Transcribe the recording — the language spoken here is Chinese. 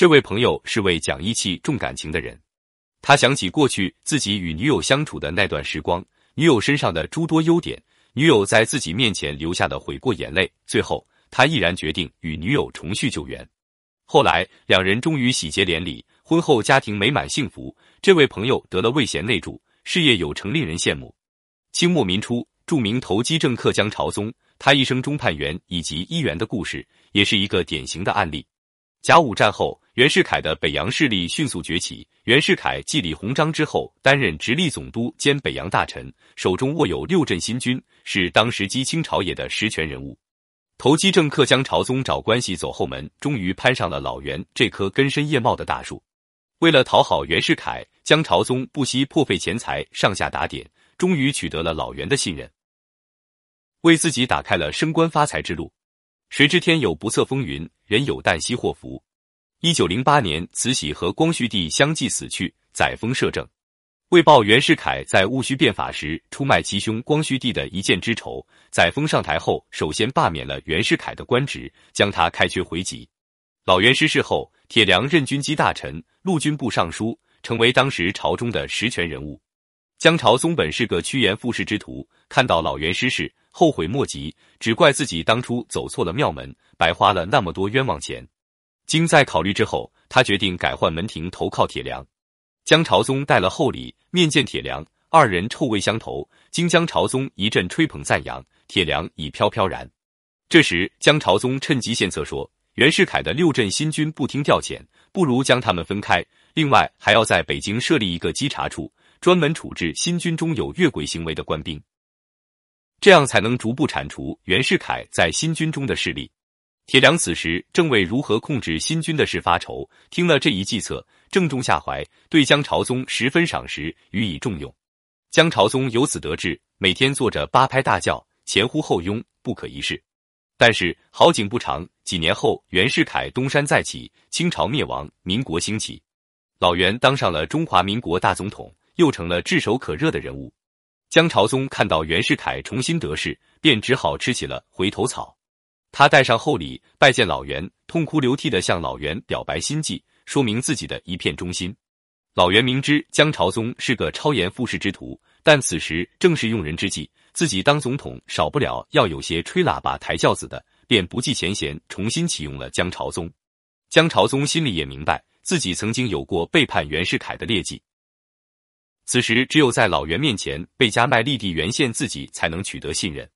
这位朋友是位讲义气、重感情的人。他想起过去自己与女友相处的那段时光，女友身上的诸多优点，女友在自己面前流下的悔过眼泪，最后他毅然决定与女友重续旧缘。后来两人终于喜结连理，婚后家庭美满幸福。这位朋友得了魏贤内助，事业有成，令人羡慕。清末民初，著名投机政客江朝宗，他一生中判员以及议员的故事，也是一个典型的案例。甲午战后，袁世凯的北洋势力迅速崛起。袁世凯继李鸿章之后，担任直隶总督兼北洋大臣，手中握有六镇新军，是当时激清朝野的实权人物。投机政客江朝宗找关系走后门，终于攀上了老袁这棵根深叶茂的大树。为了讨好袁世凯，江朝宗不惜破费钱财，上下打点，终于取得了老袁的信任，为自己打开了升官发财之路。谁知天有不测风云，人有旦夕祸福。一九零八年，慈禧和光绪帝相继死去，载沣摄政。为报袁世凯在戊戌变法时出卖其兄光绪帝的一箭之仇，载沣上台后首先罢免了袁世凯的官职，将他开缺回籍。老袁失势后，铁良任军机大臣、陆军部尚书，成为当时朝中的实权人物。江朝宗本是个趋炎附势之徒，看到老袁失势。后悔莫及，只怪自己当初走错了庙门，白花了那么多冤枉钱。经再考虑之后，他决定改换门庭，投靠铁良。江朝宗带了厚礼面见铁良，二人臭味相投。经江朝宗一阵吹捧赞扬，铁良已飘飘然。这时，江朝宗趁机献策说：“袁世凯的六镇新军不听调遣，不如将他们分开。另外，还要在北京设立一个稽查处，专门处置新军中有越轨行为的官兵。”这样才能逐步铲除袁世凯在新军中的势力。铁良此时正为如何控制新军的事发愁，听了这一计策，正中下怀，对江朝宗十分赏识，予以重用。江朝宗由此得志，每天坐着八拍大轿，前呼后拥，不可一世。但是好景不长，几年后，袁世凯东山再起，清朝灭亡，民国兴起，老袁当上了中华民国大总统，又成了炙手可热的人物。江朝宗看到袁世凯重新得势，便只好吃起了回头草。他带上厚礼拜见老袁，痛哭流涕的向老袁表白心迹，说明自己的一片忠心。老袁明知江朝宗是个超严附势之徒，但此时正是用人之际，自己当总统少不了要有些吹喇叭抬轿子的，便不计前嫌，重新启用了江朝宗。江朝宗心里也明白，自己曾经有过背叛袁世凯的劣迹。此时，只有在老袁面前被加麦立地原先自己，才能取得信任。